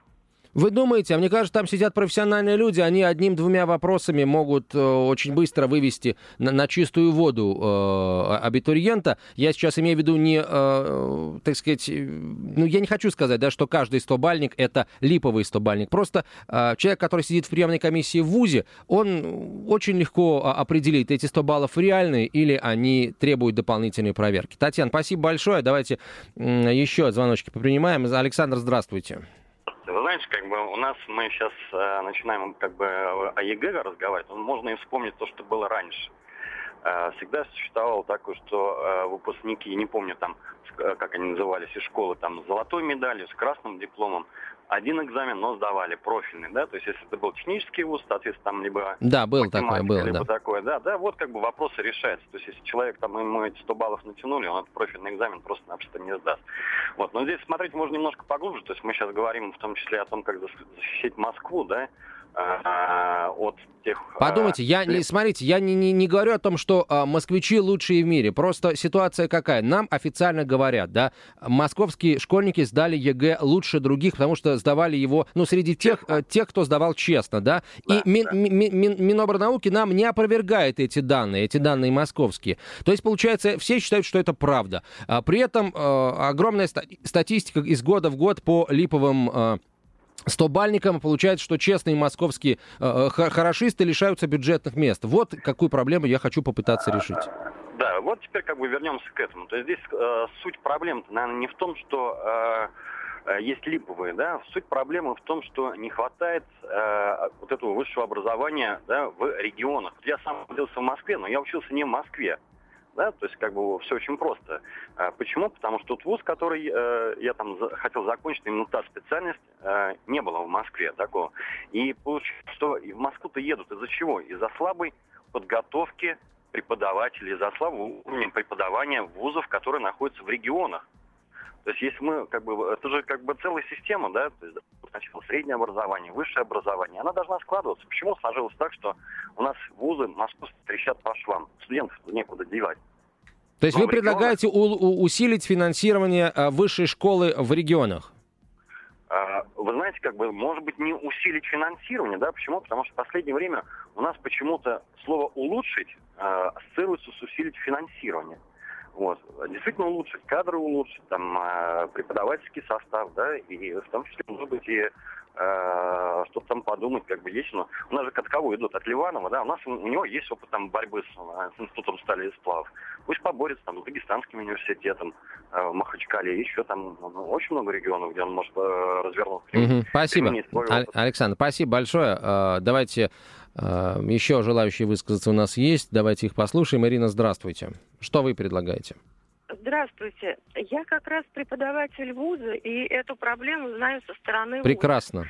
Вы думаете, а мне кажется, там сидят профессиональные люди, они одним-двумя вопросами могут э, очень быстро вывести на, на чистую воду э, абитуриента. Я сейчас имею в виду не, э, так сказать, ну, я не хочу сказать, да, что каждый стобальник это липовый стобальник. Просто э, человек, который сидит в приемной комиссии в ВУЗе, он очень легко а, определит, эти 100 баллов реальные или они требуют дополнительной проверки. Татьяна, спасибо большое. Давайте еще звоночки попринимаем. Александр, здравствуйте. Знаете, как бы у нас мы сейчас э, начинаем как бы о ЕГЭ разговаривать, но можно и вспомнить то, что было раньше. Э, всегда существовало такое, что э, выпускники, не помню там, э, как они назывались, из школы, там, с золотой медалью, с красным дипломом, один экзамен, но сдавали профильный, да, то есть если это был технический вуз, соответственно, там либо Да, было такое, было, либо да. такое, да, да, вот как бы вопросы решаются. То есть если человек там ему эти 100 баллов натянули, он этот профильный экзамен просто-напросто не сдаст. Вот, но здесь смотреть можно немножко поглубже, то есть мы сейчас говорим в том числе о том, как защитить Москву, да, от тех... а, Подумайте, я не, смотрите, я не, не, не говорю о том, что а, москвичи лучшие в мире. Просто ситуация какая? Нам официально говорят, да, московские школьники сдали ЕГЭ лучше других, потому что сдавали его, ну, среди тех, э, тех кто сдавал честно, да. И Мин- Ми- Ми- Мин- Минобрнауки нам не опровергает эти данные, эти данные московские. То есть, получается, все считают, что это правда. А при этом э, огромная ста- статистика из года в год по липовым э, 100 бальникам получается, что честные московские э, хо- хорошисты лишаются бюджетных мест. Вот какую проблему я хочу попытаться решить. Да, вот теперь как бы вернемся к этому. То есть здесь э, суть проблем, наверное, не в том, что э, э, есть липовые, да, суть проблемы в том, что не хватает э, вот этого высшего образования да, в регионах. Я сам родился в Москве, но я учился не в Москве. Да, то есть как бы все очень просто. А почему? Потому что тот вуз, который э, я там хотел закончить, именно та специальность, э, не было в Москве такого. И получается, что и в Москву-то едут из-за чего? Из-за слабой подготовки преподавателей, из-за слабого уровня преподавания вузов, которые находятся в регионах. То есть если мы, как бы, это же как бы целая система, да, то есть сначала среднее образование, высшее образование, она должна складываться. Почему сложилось так, что у нас вузы Москву трещат по швам, студентов некуда девать? То есть Но вы в регионах- предлагаете у- усилить финансирование э, высшей школы в регионах? А, Вы знаете, как бы, может быть, не усилить финансирование, да? Почему? Потому что в последнее время у нас почему-то слово «улучшить» а, ассоциируется с усилить финансирование. Вот. Действительно улучшить, кадры улучшить, там, а, преподавательский состав, да, и в том числе, может быть, и а, что-то там подумать, как бы есть. Но у нас же от кого идут? От Ливанова, да, у нас у него есть опыт там борьбы с, а, с институтом стали и сплавов. Пусть поборется там с Дагестанским университетом в Махачкале, еще там ну, очень много регионов, где он может э, развернуться. Мгм, Спасибо. Александр, спасибо большое. Э, Давайте э, еще желающие высказаться у нас есть. Давайте их послушаем. Ирина, здравствуйте. Что вы предлагаете? Здравствуйте. Я как раз преподаватель вуза, и эту проблему знаю со стороны вуза. Прекрасно.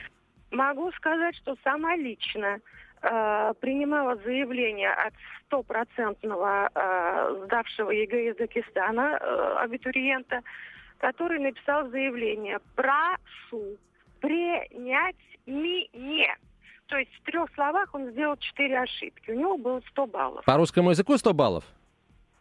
Могу сказать, что сама лично э, принимала заявление от стопроцентного э, сдавшего ЕГЭ из Дагестана э, абитуриента, который написал заявление «Прошу принять мне. То есть в трех словах он сделал четыре ошибки. У него было 100 баллов. По русскому языку 100 баллов?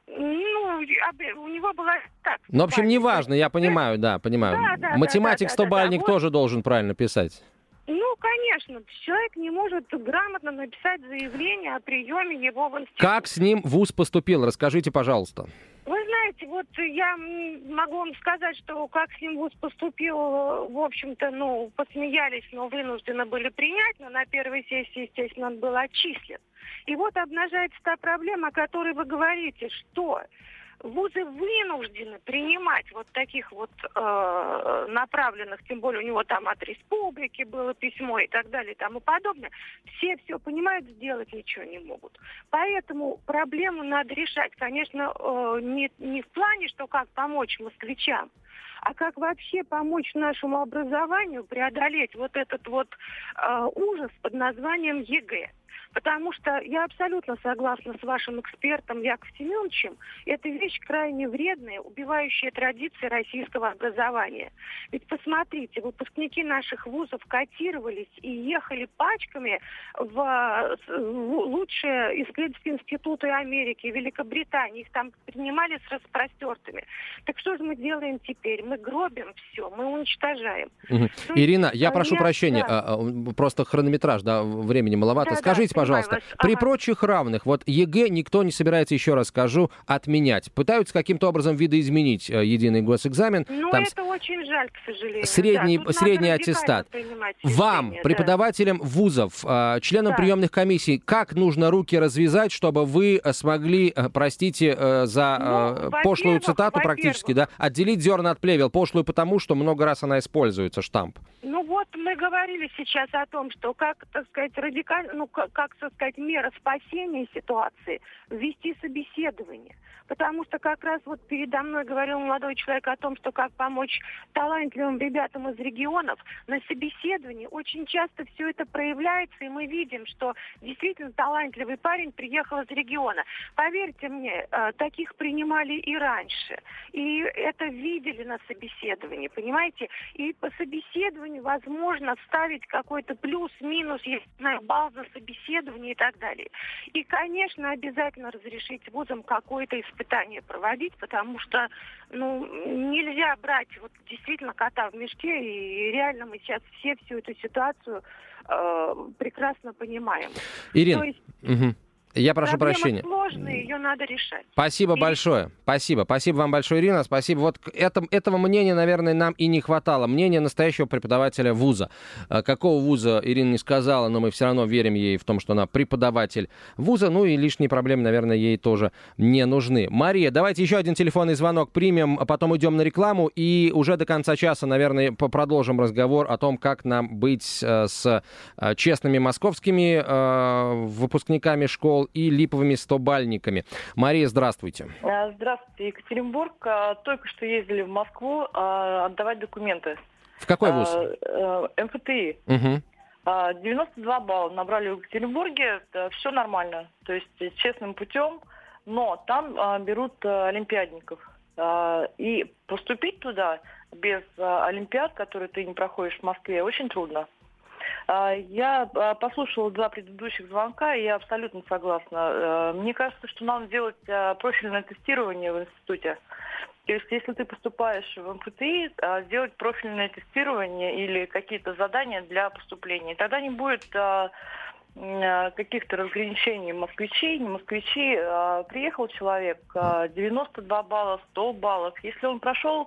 Ну, у него была так. Ну, в общем, неважно, я понимаю, да, понимаю. Да, да, Математик да, да, 100-бальник да, да. тоже должен правильно писать. Ну, конечно, человек не может грамотно написать заявление о приеме его в институт. Как с ним ВУЗ поступил? Расскажите, пожалуйста. Вы знаете, вот я могу вам сказать, что как с ним ВУЗ поступил, в общем-то, ну, посмеялись, но вынуждены были принять, но на первой сессии, естественно, он был отчислен. И вот обнажается та проблема, о которой вы говорите, что вузы вынуждены принимать вот таких вот э, направленных, тем более у него там от республики было письмо и так далее и тому подобное. Все все понимают, сделать ничего не могут. Поэтому проблему надо решать, конечно, э, не, не в плане, что как помочь москвичам, а как вообще помочь нашему образованию преодолеть вот этот вот э, ужас под названием ЕГЭ. Потому что я абсолютно согласна с вашим экспертом Яковом Семеновичем. Это вещь крайне вредная, убивающая традиции российского образования. Ведь посмотрите, выпускники наших вузов котировались и ехали пачками в, с- в лучшие исследовательские институты Америки, Великобритании. Их там принимали с распростертыми. Так что же мы делаем теперь? Мы гробим все, мы уничтожаем. Есть, Ирина, я прошу прощения, да. а, а, просто хронометраж, да, времени маловато. Да, да, Скажите, понимаю пожалуйста, при Ага. прочих равных, вот ЕГЭ никто не собирается, еще раз скажу, отменять. Пытаются каким-то образом видоизменить э, единый госэкзамен. Ну, Там это очень жаль, к сожалению. средний, Да, средний аттестат. принимать Вам, да. преподавателям вузов, э, членам Да. приемных комиссий, как нужно руки развязать, чтобы вы э, смогли, простите за Ну, пошлую цитату практически, да, отделить зерна от плевел, пошлую потому, что много раз она используется, штамп. Ну вот мы говорили сейчас о том, что как, так сказать, радикально, ну как, как сказать, мера спасения ситуации ввести собеседование. Потому что как раз вот передо мной говорил молодой человек о том, что как помочь талантливым ребятам из регионов. На собеседовании очень часто все это проявляется, и мы видим, что действительно талантливый парень приехал из региона. Поверьте мне, э, таких принимали и раньше. И это видели на собеседовании, понимаете? И по собеседованию возможно ставить какой-то плюс, минус, я знаю, балл за собеседование и так далее. И, конечно, обязательно разрешить вузам какое-то испытание проводить, потому что, ну, нельзя брать вот действительно кота в мешке, и реально мы сейчас все всю эту ситуацию э, прекрасно понимаем. Ирина, То есть мгм. Я прошу проблема прощения. сложная, ее надо решать. Спасибо И- большое. Спасибо. Спасибо вам большое, Ирина. Спасибо. Вот к этом, этого мнения, наверное, нам и не хватало. Мнение настоящего преподавателя вуза. Э, Какого вуза Ирина не сказала, но мы все равно верим ей в том, что она преподаватель вуза. Ну и лишние проблемы, наверное, ей тоже не нужны. Мария, давайте еще один телефонный звонок примем, а потом идем на рекламу. И уже до конца часа, наверное, продолжим разговор о том, как нам быть э, с э, честными московскими выпускниками школ и липовыми стобальниками. Мария, здравствуйте. А, Здравствуйте, Екатеринбург. А, Только что ездили в Москву а, отдавать документы. В какой вуз? Э, МФТИ. А, 92 балла набрали в Екатеринбурге. Все нормально. То есть э, честным путем. Но там а, берут а, олимпиадников. А, И поступить туда без а, олимпиад, которые ты не проходишь в Москве, очень трудно. А, Я а, послушала два предыдущих звонка, и я абсолютно согласна. Э, Мне кажется, что нам делать а, профильное тестирование в институте. То есть, если ты поступаешь в МФТИ, сделать профильное тестирование или какие-то задания для поступления. Тогда не будет каких-то разграничений москвичей, не москвичи. Приехал человек, а, 92 балла, 100 баллов. Если он прошел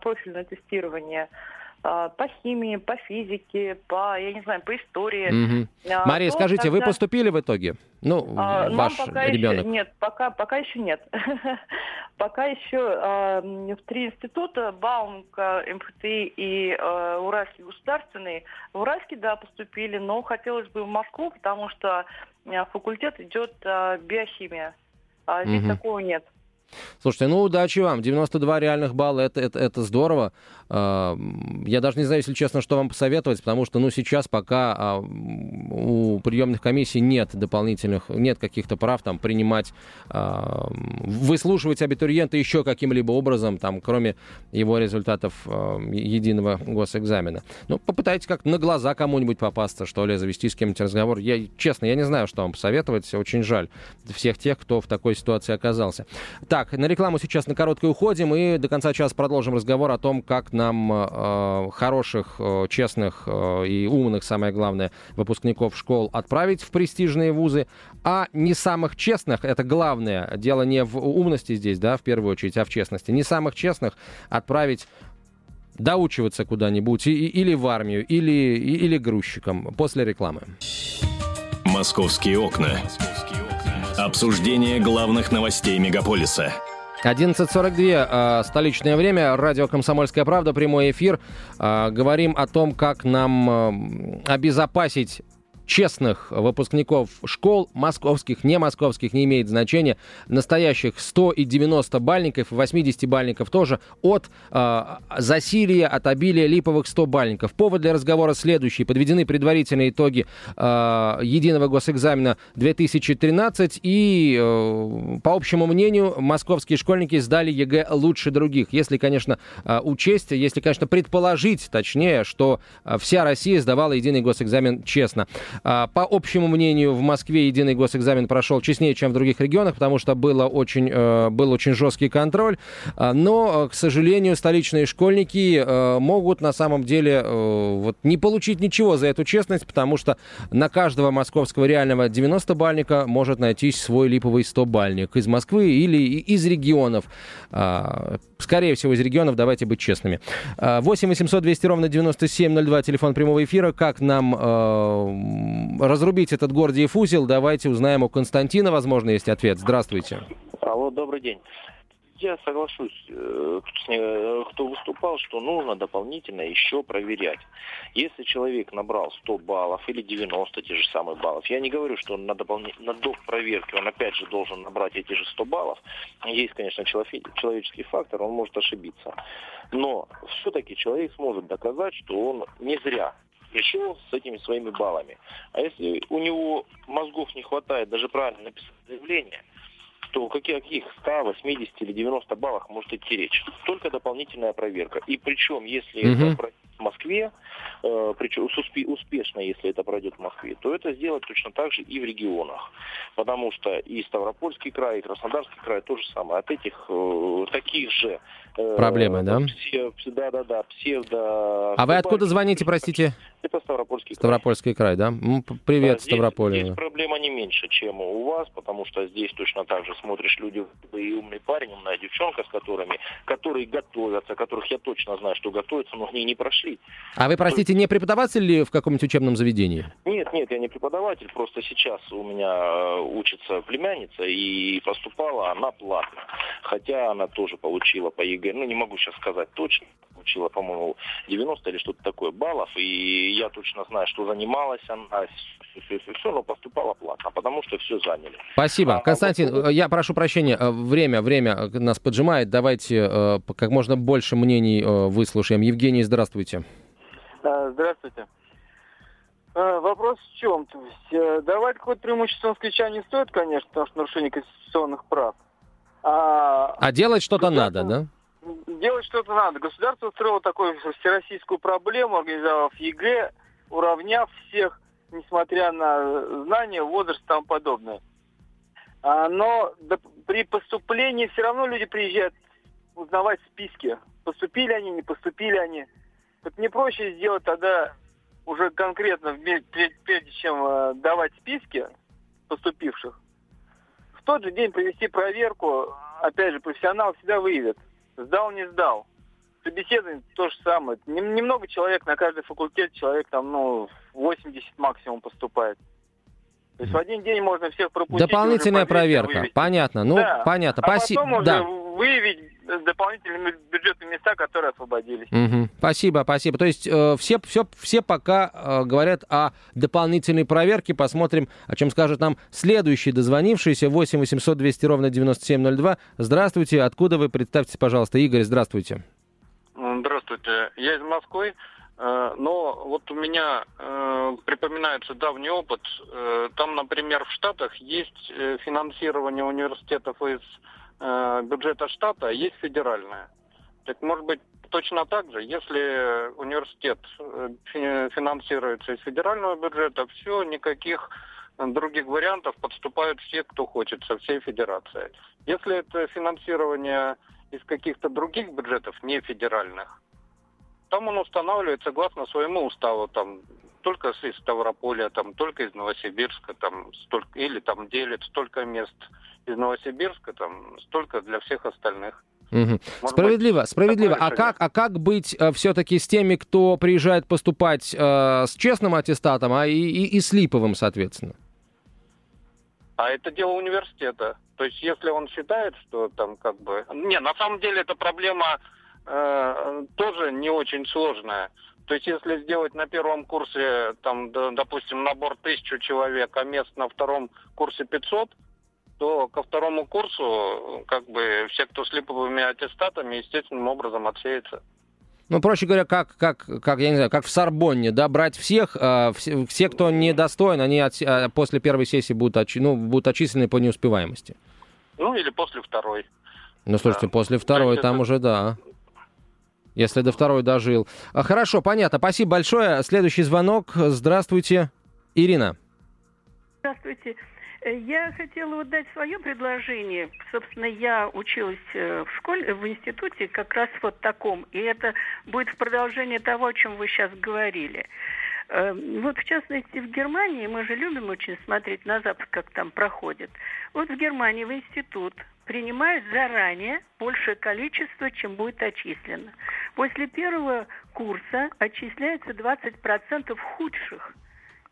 профильное тестирование, по химии, по физике, по, я не знаю, по истории. Мгм. а, Мария, то скажите, вы тогда- поступили в итоге? Ну, а, ваш пока ребенок. Еще, нет, пока, пока еще нет. пока еще а, в три института, Баумка, МФТИ и а, Уральский государственный. В Уральский, да, поступили, но хотелось бы в Москву, потому что факультет идет а, биохимия. А здесь Мгм. такого нет. Слушайте, ну удачи вам. 92 реальных балла это, это, это здорово. А, я даже не знаю, если честно, что вам посоветовать, потому что ну, сейчас пока а, у приемных комиссий нет дополнительных, нет каких-то прав там принимать, а, выслушивать абитуриента еще каким-либо образом, там, кроме его результатов единого госэкзамена. Ну, попытайтесь как-то на глаза кому-нибудь попасться, что ли, завести с кем-нибудь разговор. Я, честно, я не знаю, что вам посоветовать. Очень жаль всех тех, кто в такой ситуации оказался. Так, на рекламу сейчас на короткой уходим и до конца часа продолжим разговор о том, как нам э, хороших, э, честных э, и умных, самое главное, выпускников школ отправить в престижные вузы, а не самых честных, это главное, дело не в умности здесь, да, в первую очередь, а в честности, не самых честных отправить доучиваться куда-нибудь, или в армию, или, или грузчиком. После рекламы. «Московские окна». Обсуждение главных новостей мегаполиса – 11.42, э, столичное время, радио «Комсомольская правда», прямой эфир. Э, говорим о том, как нам э, обезопасить честных выпускников школ, московских, не московских, не имеет значения, настоящих 100 и 90 бальников, 80 бальников тоже, от э, засилия, от обилия липовых 100 бальников. Повод для разговора следующий. Подведены предварительные итоги э, единого госэкзамена 2013, и, э, по общему мнению, московские школьники сдали ЕГЭ лучше других. Если, конечно, э, учесть, если, конечно, предположить, точнее, что вся Россия сдавала единый госэкзамен честно. А, по общему мнению, в Москве единый госэкзамен прошел честнее, чем в других регионах, потому что было очень, э, был очень жесткий контроль. А, но, к сожалению, столичные школьники э, могут на самом деле э, вот, не получить ничего за эту честность, потому что на каждого московского реального 90-бальника может найтись свой липовый 100-бальник из Москвы или из регионов. А, скорее всего, из регионов, давайте быть честными. 8 800 200 ровно 9702, телефон прямого эфира. Как нам разрубить этот Гордиев узел, давайте узнаем у Константина, возможно, есть ответ. Здравствуйте. Алло, добрый день. Я соглашусь э, с кто выступал, что нужно дополнительно еще проверять. Если человек набрал 100 баллов или 90 те же самые баллов, я не говорю, что на, дополни... на доп. проверке он опять же должен набрать эти же 100 баллов. Есть, конечно, человеческий фактор, он может ошибиться. Но все-таки человек сможет доказать, что он не зря пришел с этими своими баллами. А если у него мозгов не хватает даже правильно написать заявление, то о каких 100, 80 или 90 баллах может идти речь? Только дополнительная проверка. И причем, если угу. это в Москве, э, причем успешно, если это пройдет в Москве, то это сделать точно так же и в регионах. Потому что и Ставропольский край, и Краснодарский край то же самое. От этих э, таких же... Э, Проблемы, да? Да, да, да, псевдо... А вы откуда звоните, простите? Это Ставропольский край. Ставропольский край, да? Привет, да, здесь, Ставрополь. Здесь проблема не меньше, чем у вас, потому что здесь точно так же смотришь люди, и умный парень, умная девчонка, с которыми, которые готовятся, которых я точно знаю, что готовятся, но они не прошли. А вы, простите, не преподаватель ли в каком-нибудь учебном заведении? Нет, нет, я не преподаватель, просто сейчас у меня э, учится племянница, и поступала она платно. Хотя она тоже получила по ЕГЭ, ну не могу сейчас сказать точно, получила, по-моему, 90 или что-то такое баллов, и я точно знаю, что занималась она, все, все, все, все, но поступала платно, потому что все заняли. Спасибо. А, Константин, вот... я прошу прощения, э, время, время нас поджимает, давайте э, как можно больше мнений э, выслушаем. Евгений, здравствуйте. Здравствуйте. Вопрос в чем? То есть, давать какое-то преимущество москвичам не стоит, конечно, потому что нарушение конституционных прав. А, а делать что-то надо, да? Делать что-то надо. Государство устроило такую всероссийскую проблему, организовав ЕГЭ, уравняв всех, несмотря на знания, возраст и тому подобное. А, но при поступлении все равно люди приезжают узнавать списки. Поступили они, не поступили они. Вот не проще сделать тогда уже конкретно, прежде чем э, давать списки поступивших, в тот же день провести проверку, опять же, профессионал всегда выявит, Сдал, не сдал. Собеседование то же самое. Немного человек на каждый факультет, человек там, ну, 80 максимум поступает. То есть в один день можно всех пропустить. Дополнительная проверка, понятно. Ну, да. понятно. А Спаси... потом да. уже выявить дополнительные бюджетные места, которые освободились. Угу. Спасибо, спасибо. То есть э, все, все, все пока э, говорят о дополнительной проверке. Посмотрим, о чем скажет нам следующий дозвонившийся. 8 800 200 ровно 9702. Здравствуйте. Откуда вы? Представьте, пожалуйста. Игорь, здравствуйте. Здравствуйте. Я из Москвы. Э, но вот у меня э, припоминается давний опыт. Э, там, например, в Штатах есть э, финансирование университетов из э, бюджета штата, а есть федеральное. Так может быть точно так же, если университет э, финансируется из федерального бюджета, все, никаких других вариантов подступают все, кто хочет, со всей федерации. Если это финансирование из каких-то других бюджетов, не федеральных, там он устанавливает согласно своему уставу, там только из Ставрополя, там только из Новосибирска, там столько, или там делит столько мест из Новосибирска, там столько для всех остальных. Угу. Справедливо, быть, справедливо. А как, а как быть э, все-таки с теми, кто приезжает поступать э, с честным аттестатом, а и, и, и с липовым, соответственно? А это дело университета. То есть, если он считает, что там как бы... Не, на самом деле это проблема Э, тоже не очень сложная. То есть если сделать на первом курсе, там, допустим, набор тысячу человек, а мест на втором курсе 500, то ко второму курсу как бы все, кто с липовыми аттестатами, естественным образом отсеется. Ну, проще говоря, как, как, как, я не знаю, как в Сорбонне, да, брать всех, э, все, все, кто недостоин, они от, э, после первой сессии будут, отчи, ну, будут отчислены по неуспеваемости. Ну, или после второй. Ну, слушайте, да. после второй там это... уже, да если до второй дожил. А, хорошо, понятно. Спасибо большое. Следующий звонок. Здравствуйте, Ирина. Здравствуйте. Э, я хотела вот дать свое предложение. Собственно, я училась э, в школе, в институте как раз вот таком. И это будет в продолжение того, о чем вы сейчас говорили. Э, вот в частности в Германии, мы же любим очень смотреть на Запад, как там проходит. Вот в Германии в институт принимают заранее большее количество, чем будет отчислено. После первого курса отчисляется 20% худших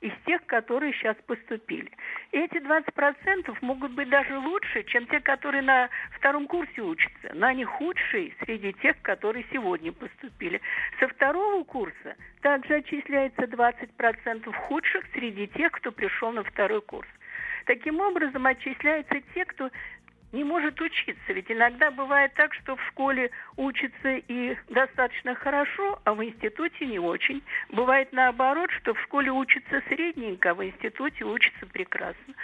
из тех, которые сейчас поступили. Эти 20% могут быть даже лучше, чем те, которые на втором курсе учатся, но они худшие среди тех, которые сегодня поступили. Со второго курса также отчисляется 20% худших среди тех, кто пришел на второй курс. Таким образом, отчисляются те, кто не может учиться. Ведь иногда бывает так, что в школе учится и достаточно хорошо, а в институте не очень. Бывает наоборот, что в школе учится средненько, а в институте учится прекрасно.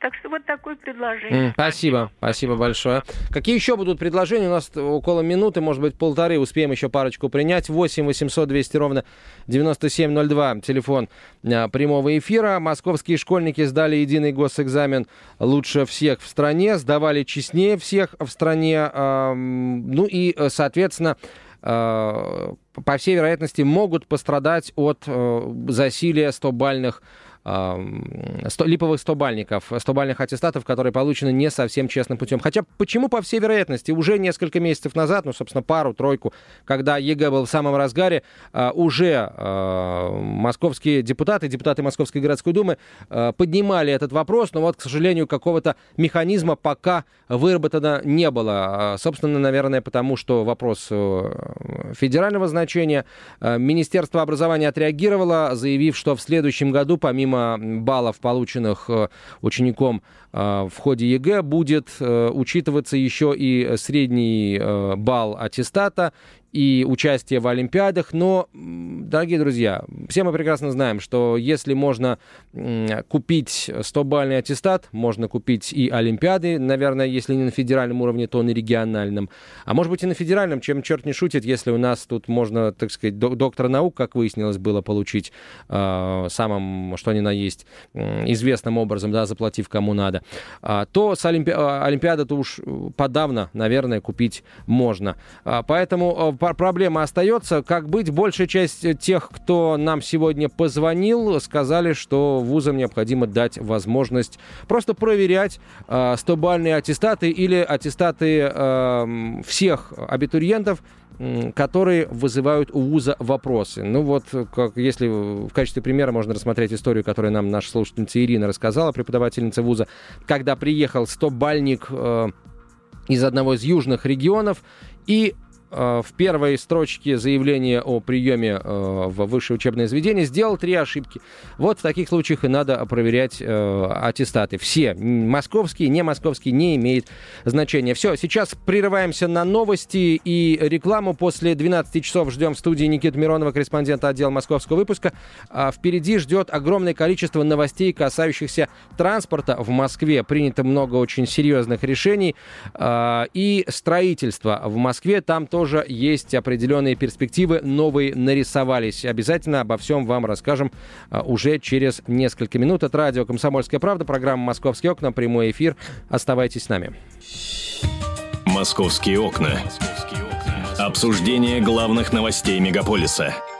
Так что вот такое предложение. Спасибо, спасибо большое. Какие еще будут предложения? У нас около минуты, может быть, полторы. Успеем еще парочку принять. 8 800 200 ровно 9702. Телефон а, прямого эфира. Московские школьники сдали единый госэкзамен лучше всех в стране. Сдавали честнее всех в стране. Ну и, соответственно, а, по всей вероятности, могут пострадать от э, засилия 100-бальных липовых 100-бальников, 100-бальных аттестатов, которые получены не совсем честным путем. Хотя почему, по всей вероятности, уже несколько месяцев назад, ну, собственно, пару-тройку, когда ЕГЭ был в самом разгаре, а, уже а, московские депутаты, депутаты Московской городской думы а, поднимали этот вопрос, но вот, к сожалению, какого-то механизма пока выработано не было. Собственно, наверное, потому что вопрос э, федерального значения. Министерство образования отреагировало, заявив, что в следующем году, помимо помимо баллов, полученных э, учеником в ходе ЕГЭ, будет э, учитываться еще и средний балл аттестата и участие в Олимпиадах. Но, дорогие друзья, все мы прекрасно знаем, что если можно купить 100-бальный аттестат, можно купить и Олимпиады, наверное, если не на федеральном уровне, то на региональном. А может быть и на федеральном, чем черт не шутит, если у нас тут можно, так сказать, доктора наук, как выяснилось, было получить э, самым, что ни на есть, известным образом, да, заплатив кому надо, э, то с Олимпи... Олимпиады-то уж подавно, наверное, купить можно. Э, поэтому проблема остается. Как быть? Большая часть тех, кто нам сегодня позвонил, сказали, что вузам необходимо дать возможность просто проверять э, 100-бальные аттестаты или аттестаты э, всех абитуриентов, которые вызывают у вуза вопросы. Ну вот, как, если в качестве примера можно рассмотреть историю, которую нам наша слушательница Ирина рассказала, преподавательница вуза, когда приехал 100-бальник э, из одного из южных регионов и Э, в первой строчке заявления о приеме э, в высшее учебное заведение сделал три ошибки. Вот в таких случаях и надо проверять э, аттестаты. Все, московские, не московские, не имеет значения. Все, сейчас прерываемся на новости и рекламу. После 12 часов ждем в студии Никиты Миронова, корреспондента отдела московского выпуска. А впереди ждет огромное количество новостей, касающихся транспорта в Москве. Принято много очень серьезных решений. И строительство в Москве. Там тоже тоже есть определенные перспективы, новые нарисовались. Обязательно обо всем вам расскажем а, уже через несколько минут. Это радио «Комсомольская правда», программа «Московские окна», прямой эфир. Оставайтесь с нами. «Московские окна». Обсуждение главных новостей мегаполиса –